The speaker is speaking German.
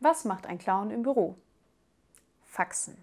Was macht ein Clown im Büro? Faxen.